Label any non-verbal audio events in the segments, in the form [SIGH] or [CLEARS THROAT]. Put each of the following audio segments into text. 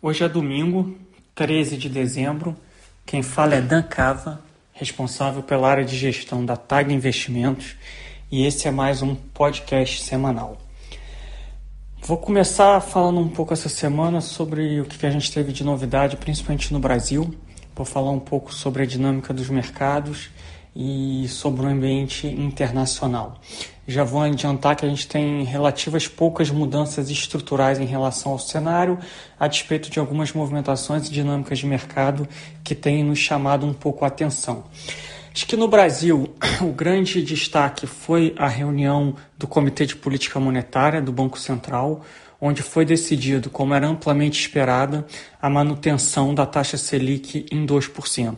Hoje é domingo, 13 de dezembro. Quem fala é Dan Cava, responsável pela área de gestão da TAG Investimentos, e esse é mais um podcast semanal. Vou começar falando um pouco essa semana sobre o que a gente teve de novidade, principalmente no Brasil. Vou falar um pouco sobre a dinâmica dos mercados e sobre o ambiente internacional. Já vou adiantar que a gente tem relativas poucas mudanças estruturais em relação ao cenário, a despeito de algumas movimentações e dinâmicas de mercado que têm nos chamado um pouco a atenção. Acho que no Brasil [CLEARS THROAT] o grande destaque foi a reunião do Comitê de Política Monetária do Banco Central, onde foi decidido, como era amplamente esperada, a manutenção da taxa Selic em 2%.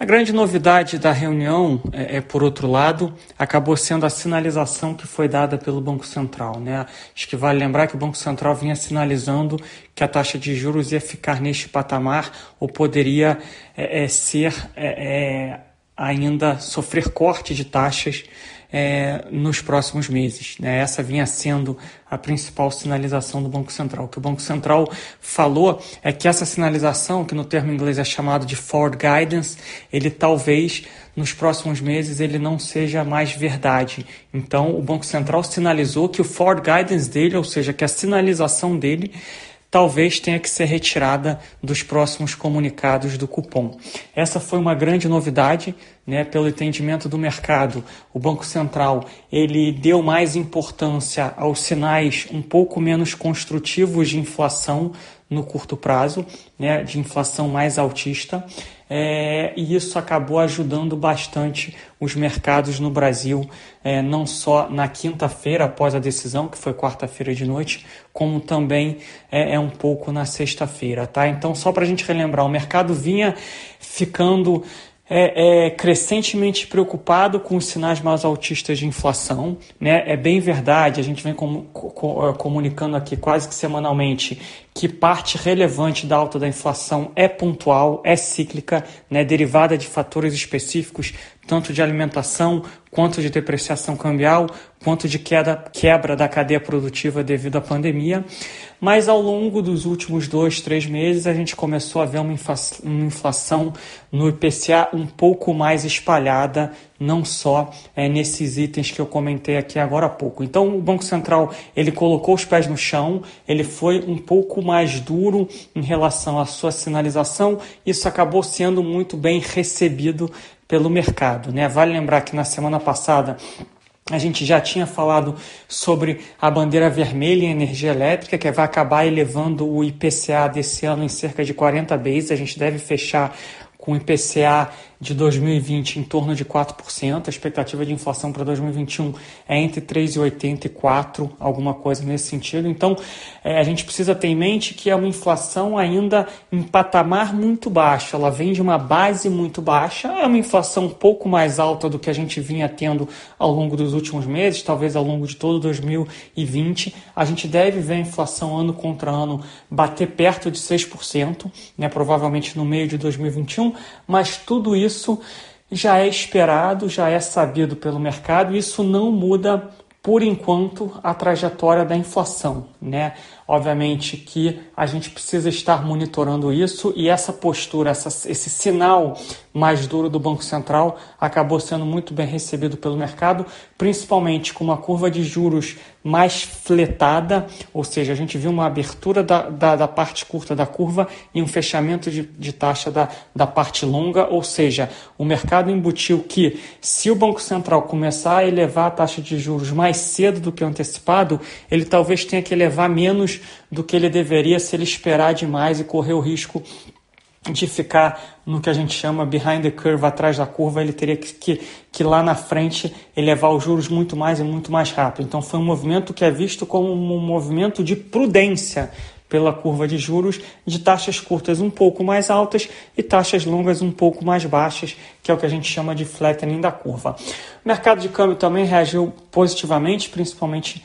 A grande novidade da reunião, é, é, por outro lado, acabou sendo a sinalização que foi dada pelo Banco Central. Né? Acho que vale lembrar que o Banco Central vinha sinalizando que a taxa de juros ia ficar neste patamar ou poderia é, é ser é, é, ainda sofrer corte de taxas é, nos próximos meses. Né? Essa vinha sendo a principal sinalização do Banco Central. O que o Banco Central falou é que essa sinalização, que no termo inglês é chamado de forward guidance, ele talvez nos próximos meses ele não seja mais verdade. Então, o Banco Central sinalizou que o forward guidance dele, ou seja, que a sinalização dele talvez tenha que ser retirada dos próximos comunicados do cupom. Essa foi uma grande novidade, né, pelo entendimento do mercado. O Banco Central ele deu mais importância aos sinais um pouco menos construtivos de inflação no curto prazo, né, de inflação mais altista, é, e isso acabou ajudando bastante os mercados no Brasil, é, não só na quinta-feira após a decisão, que foi quarta-feira de noite, como também é, é um pouco na sexta-feira. Tá? Então, só para a gente relembrar, o mercado vinha ficando é, é, crescentemente preocupado com os sinais mais altistas de inflação. Né? É bem verdade, a gente vem com, com, comunicando aqui quase que semanalmente que parte relevante da alta da inflação é pontual, é cíclica, né? derivada de fatores específicos, tanto de alimentação quanto de depreciação cambial, quanto de queda, quebra da cadeia produtiva devido à pandemia. Mas ao longo dos últimos dois, três meses, a gente começou a ver uma inflação no IPCA um pouco mais espalhada, não só é, nesses itens que eu comentei aqui agora há pouco. Então, o Banco Central ele colocou os pés no chão, ele foi um pouco mais duro em relação à sua sinalização. Isso acabou sendo muito bem recebido pelo mercado. Né? Vale lembrar que na semana passada a gente já tinha falado sobre a bandeira vermelha em energia elétrica, que vai acabar elevando o IPCA desse ano em cerca de 40 bases. A gente deve fechar com o IPCA de 2020 em torno de 4%, a expectativa de inflação para 2021 é entre 3,80 e 4, alguma coisa nesse sentido. Então, é, a gente precisa ter em mente que é uma inflação ainda em patamar muito baixo, ela vem de uma base muito baixa, é uma inflação um pouco mais alta do que a gente vinha tendo ao longo dos últimos meses, talvez ao longo de todo 2020. A gente deve ver a inflação ano contra ano bater perto de 6%, né, provavelmente no meio de 2021, mas tudo isso isso já é esperado, já é sabido pelo mercado, isso não muda por enquanto a trajetória da inflação, né? Obviamente que a gente precisa estar monitorando isso e essa postura, essa, esse sinal mais duro do Banco Central acabou sendo muito bem recebido pelo mercado, principalmente com uma curva de juros mais fletada, ou seja, a gente viu uma abertura da, da, da parte curta da curva e um fechamento de, de taxa da, da parte longa, ou seja, o mercado embutiu que se o Banco Central começar a elevar a taxa de juros mais cedo do que antecipado, ele talvez tenha que elevar menos do que ele deveria se ele esperar demais e correr o risco de ficar no que a gente chama behind the curve, atrás da curva, ele teria que, que, que lá na frente elevar os juros muito mais e muito mais rápido. Então foi um movimento que é visto como um movimento de prudência pela curva de juros, de taxas curtas um pouco mais altas e taxas longas um pouco mais baixas, que é o que a gente chama de flattening da curva. O mercado de câmbio também reagiu positivamente, principalmente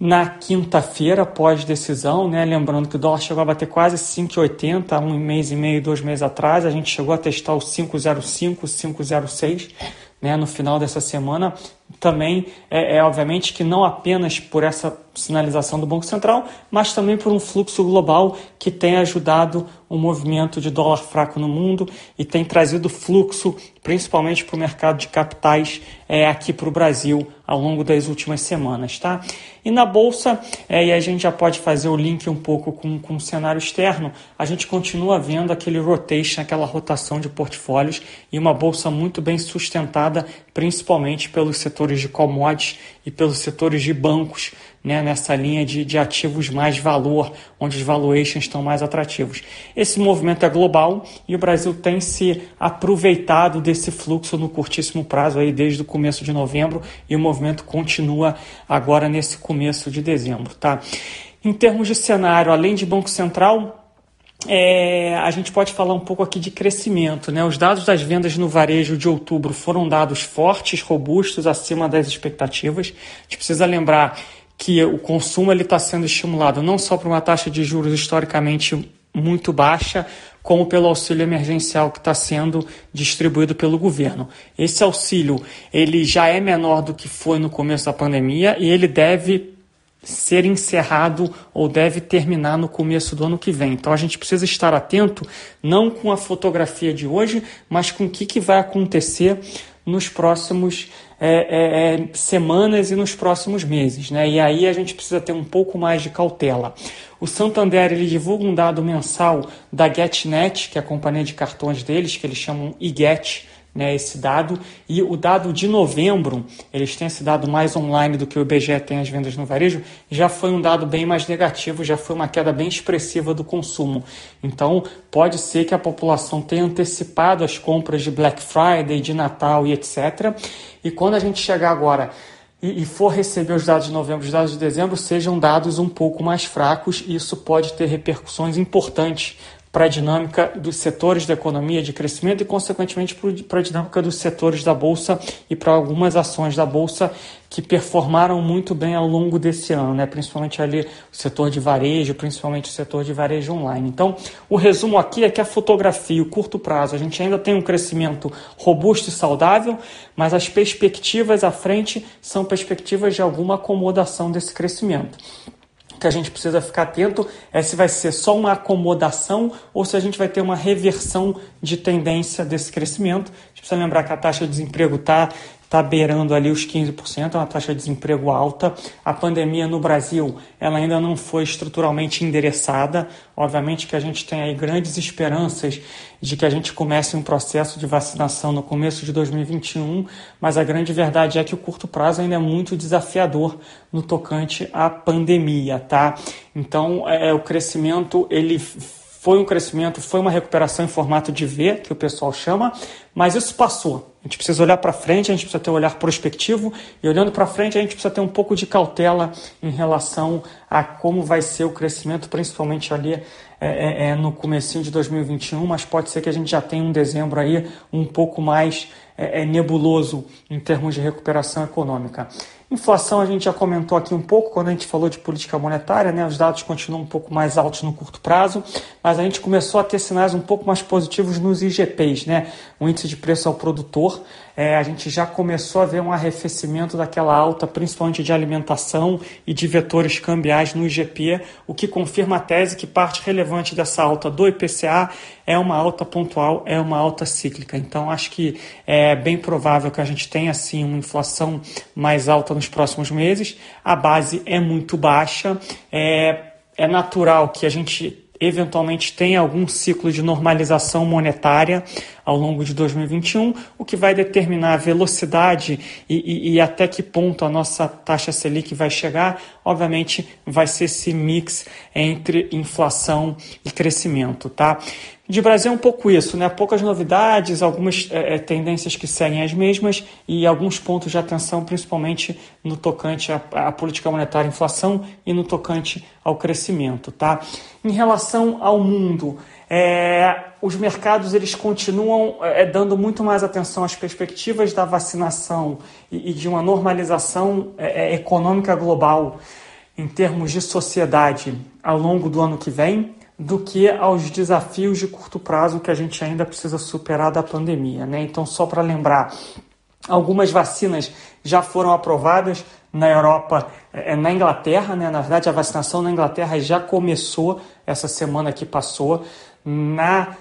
na quinta-feira, pós-decisão, né? Lembrando que o dólar chegou a bater quase 5,80 um mês e meio, dois meses atrás. A gente chegou a testar o 5,05, 5,06 né? no final dessa semana. Também é, é, obviamente que não apenas por essa sinalização do Banco Central, mas também por um fluxo global que tem ajudado o movimento de dólar fraco no mundo e tem trazido fluxo, principalmente para o mercado de capitais é, aqui para o Brasil ao longo das últimas semanas. Tá? E na Bolsa, é, e a gente já pode fazer o link um pouco com, com o cenário externo, a gente continua vendo aquele rotation, aquela rotação de portfólios e uma Bolsa muito bem sustentada, principalmente pelos setores de commodities e pelos setores de bancos, né, nessa linha de, de ativos mais valor, onde os valuations estão mais atrativos. Esse movimento é global e o Brasil tem se aproveitado desse fluxo no curtíssimo prazo, aí desde o começo de novembro, e o movimento continua agora nesse começo de dezembro. Tá? Em termos de cenário, além de Banco Central, é, a gente pode falar um pouco aqui de crescimento. Né? Os dados das vendas no varejo de outubro foram dados fortes, robustos, acima das expectativas. A gente precisa lembrar que o consumo está sendo estimulado não só por uma taxa de juros historicamente muito baixa, como pelo auxílio emergencial que está sendo distribuído pelo governo. Esse auxílio ele já é menor do que foi no começo da pandemia e ele deve ser encerrado ou deve terminar no começo do ano que vem. Então a gente precisa estar atento não com a fotografia de hoje, mas com o que, que vai acontecer nos próximos é, é, é, semanas e nos próximos meses. Né? E aí a gente precisa ter um pouco mais de cautela. O Santander ele divulga um dado mensal da GetNet, que é a companhia de cartões deles, que eles chamam iGet, né, esse dado. E o dado de novembro, eles têm esse dado mais online do que o IBGE tem as vendas no varejo, já foi um dado bem mais negativo, já foi uma queda bem expressiva do consumo. Então, pode ser que a população tenha antecipado as compras de Black Friday, de Natal e etc. E quando a gente chegar agora e, for receber os dados de novembro, os dados de dezembro, sejam dados um pouco mais fracos, e isso pode ter repercussões importantes para a dinâmica dos setores da economia de crescimento e, consequentemente, para a dinâmica dos setores da Bolsa e para algumas ações da Bolsa que performaram muito bem ao longo desse ano, né? principalmente ali o setor de varejo, principalmente o setor de varejo online. Então, o resumo aqui é que a fotografia, o curto prazo, a gente ainda tem um crescimento robusto e saudável, mas as perspectivas à frente são perspectivas de alguma acomodação desse crescimento que a gente precisa ficar atento é se vai ser só uma acomodação ou se a gente vai ter uma reversão de tendência desse crescimento. A gente precisa lembrar que a taxa de desemprego está tá beirando ali os 15%, é uma taxa de desemprego alta. A pandemia no Brasil ela ainda não foi estruturalmente endereçada. Obviamente que a gente tem aí grandes esperanças de que a gente comece um processo de vacinação no começo de 2021, mas a grande verdade é que o curto prazo ainda é muito desafiador no tocante à pandemia, tá? Então, é, o crescimento ele foi um crescimento, foi uma recuperação em formato de V, que o pessoal chama, mas isso passou. Gente precisa olhar para frente, a gente precisa ter um olhar prospectivo e olhando para frente a gente precisa ter um pouco de cautela em relação a como vai ser o crescimento, principalmente ali é, é, é no comecinho de 2021, mas pode ser que a gente já tenha um dezembro aí um pouco mais é, é nebuloso em termos de recuperação econômica. Inflação a gente já comentou aqui um pouco quando a gente falou de política monetária, né? Os dados continuam um pouco mais altos no curto prazo, mas a gente começou a ter sinais um pouco mais positivos nos IGPs, né? O índice de preço ao produtor é, a gente já começou a ver um arrefecimento daquela alta, principalmente de alimentação e de vetores cambiais no IGP, o que confirma a tese que parte relevante dessa alta do IPCA é uma alta pontual, é uma alta cíclica. Então, acho que é bem provável que a gente tenha, assim, uma inflação mais alta nos próximos meses. A base é muito baixa, é, é natural que a gente eventualmente tem algum ciclo de normalização monetária ao longo de 2021, o que vai determinar a velocidade e, e, e, até que ponto a nossa taxa Selic vai chegar, obviamente vai ser esse mix entre inflação e crescimento, tá? De Brasil é um pouco isso, né? Poucas novidades, algumas é, tendências que seguem as mesmas e alguns pontos de atenção, principalmente no tocante à, à política monetária, inflação e no tocante ao crescimento, tá? Em relação ao mundo, é, os mercados eles continuam é, dando muito mais atenção às perspectivas da vacinação e, e de uma normalização é, econômica global em termos de sociedade ao longo do ano que vem do que aos desafios de curto prazo que a gente ainda precisa superar da pandemia. Né? Então, só para lembrar, Algumas vacinas já foram aprovadas na Europa, é, na Inglaterra, né? na verdade a vacinação na Inglaterra já começou essa semana que passou. Na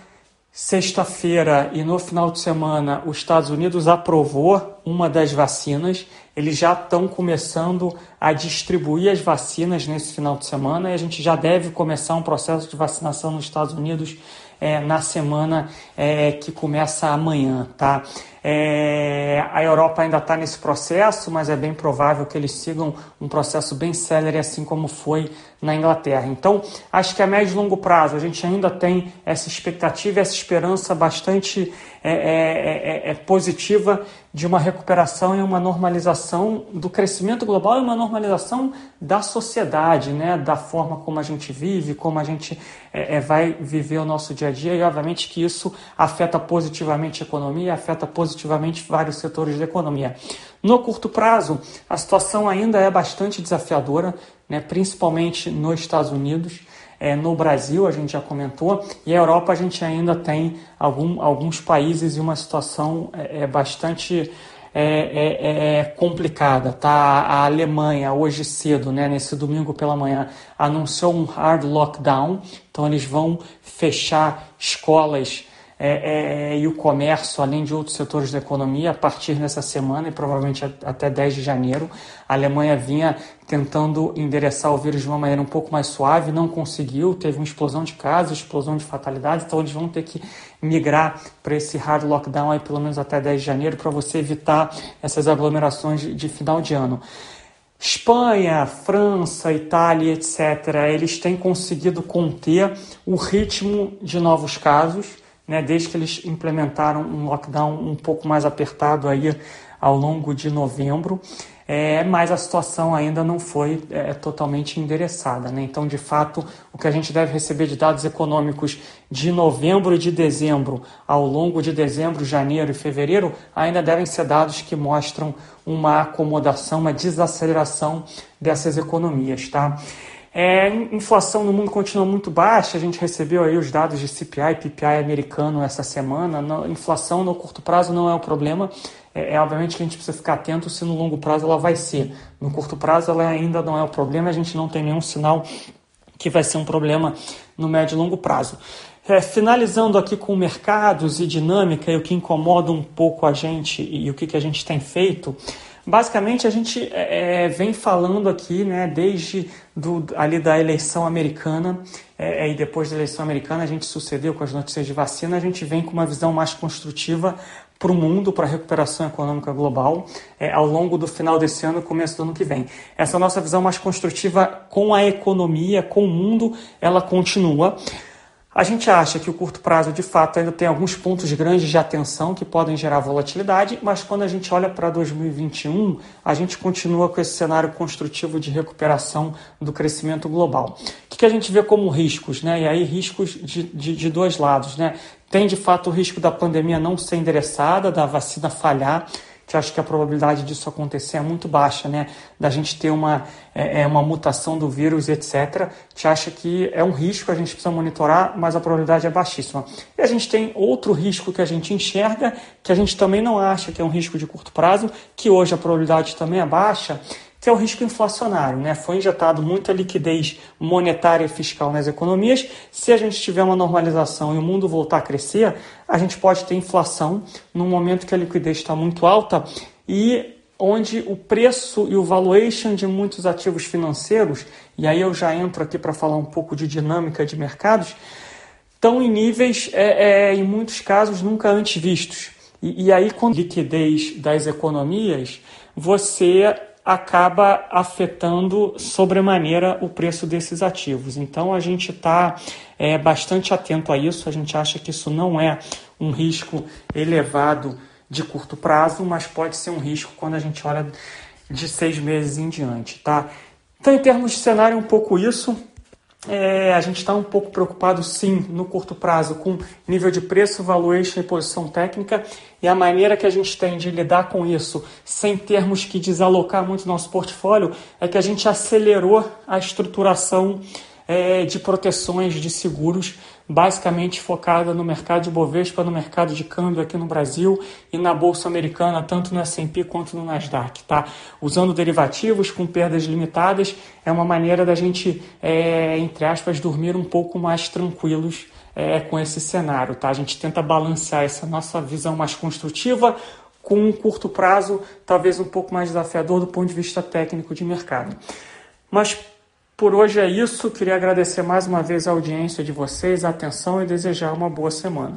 sexta-feira e no final de semana, os Estados Unidos aprovou uma das vacinas. Eles já estão começando a distribuir as vacinas nesse final de semana e a gente já deve começar um processo de vacinação nos Estados Unidos é, na semana é, que começa amanhã, tá? É, a Europa ainda está nesse processo, mas é bem provável que eles sigam um processo bem célere, assim como foi na Inglaterra. Então, acho que a médio e longo prazo a gente ainda tem essa expectativa, essa esperança bastante é, é, é, é positiva de uma recuperação e uma normalização do crescimento global e uma normalização da sociedade, né? da forma como a gente vive, como a gente é, é, vai viver o nosso dia a dia e, obviamente, que isso afeta positivamente a economia, afeta positivamente vários setores da economia. No curto prazo, a situação ainda é bastante desafiadora, né? principalmente nos Estados Unidos. É, no Brasil, a gente já comentou, e a Europa a gente ainda tem algum, alguns países e uma situação é, é bastante é, é, é, complicada. Tá? A Alemanha, hoje cedo, né, nesse domingo pela manhã, anunciou um hard lockdown, então eles vão fechar escolas é, é, e o comércio, além de outros setores da economia, a partir dessa semana e provavelmente até 10 de janeiro. A Alemanha vinha tentando endereçar o vírus de uma maneira um pouco mais suave, não conseguiu, teve uma explosão de casos, explosão de fatalidades, então eles vão ter que migrar para esse hard lockdown aí pelo menos até 10 de janeiro para você evitar essas aglomerações de, de final de ano. Espanha, França, Itália, etc., eles têm conseguido conter o ritmo de novos casos né, desde que eles implementaram um lockdown um pouco mais apertado aí ao longo de novembro, é, mas a situação ainda não foi é, totalmente endereçada. Né? Então, de fato, o que a gente deve receber de dados econômicos de novembro e de dezembro, ao longo de dezembro, janeiro e fevereiro, ainda devem ser dados que mostram uma acomodação, uma desaceleração dessas economias. Tá? É, inflação no mundo continua muito baixa, a gente recebeu aí os dados de CPI e PPI americano essa semana. No, inflação no curto prazo não é o problema, é, é, obviamente que a gente precisa ficar atento se no longo prazo ela vai ser. No curto prazo ela ainda não é o problema, a gente não tem nenhum sinal que vai ser um problema no médio e longo prazo. É, finalizando aqui com mercados e dinâmica e o que incomoda um pouco a gente e o que, que a gente tem feito, Basicamente, a gente é, é, vem falando aqui, né, desde do, ali da eleição americana, é, e depois da eleição americana, a gente sucedeu com as notícias de vacina, a gente vem com uma visão mais construtiva para o mundo, para a recuperação econômica global, é, ao longo do final desse ano começo do ano que vem. Essa nossa visão mais construtiva com a economia, com o mundo, ela continua. A gente acha que o curto prazo, de fato, ainda tem alguns pontos grandes de atenção que podem gerar volatilidade, mas quando a gente olha para 2021, a gente continua com esse cenário construtivo de recuperação do crescimento global. O que a gente vê como riscos? Né? E aí, riscos de, de, de dois lados. Né? Tem, de fato, o risco da pandemia não ser endereçada, da vacina falhar que acho que a probabilidade disso acontecer é muito baixa, né? Da gente ter uma, é, é uma mutação do vírus, etc. Te acha que é um risco, a gente precisa monitorar, mas a probabilidade é baixíssima. E a gente tem outro risco que a gente enxerga, que a gente também não acha que é um risco de curto prazo, que hoje a probabilidade também é baixa, que é o risco inflacionário. Né? Foi injetado muita liquidez monetária e fiscal nas economias. Se a gente tiver uma normalização e o mundo voltar a crescer, a gente pode ter inflação num momento que a liquidez está muito alta e onde o preço e o valuation de muitos ativos financeiros, e aí eu já entro aqui para falar um pouco de dinâmica de mercados, estão em níveis, é, é, em muitos casos, nunca antes vistos. E, e aí, com liquidez das economias, você acaba afetando sobremaneira o preço desses ativos. Então a gente está é, bastante atento a isso, a gente acha que isso não é um risco elevado de curto prazo, mas pode ser um risco quando a gente olha de seis meses em diante. Tá? Então, em termos de cenário, é um pouco isso. É, a gente está um pouco preocupado, sim, no curto prazo, com nível de preço, valuation e posição técnica. E a maneira que a gente tem de lidar com isso, sem termos que desalocar muito nosso portfólio, é que a gente acelerou a estruturação é, de proteções de seguros, basicamente focada no mercado de Bovespa, no mercado de câmbio aqui no Brasil e na Bolsa Americana, tanto no S&P quanto no Nasdaq. Tá? Usando derivativos com perdas limitadas é uma maneira da gente, é, entre aspas, dormir um pouco mais tranquilos é, com esse cenário. Tá? A gente tenta balancear essa nossa visão mais construtiva com um curto prazo, talvez um pouco mais desafiador do ponto de vista técnico de mercado. Mas por hoje é isso. Queria agradecer mais uma vez a audiência de vocês, a atenção e desejar uma boa semana.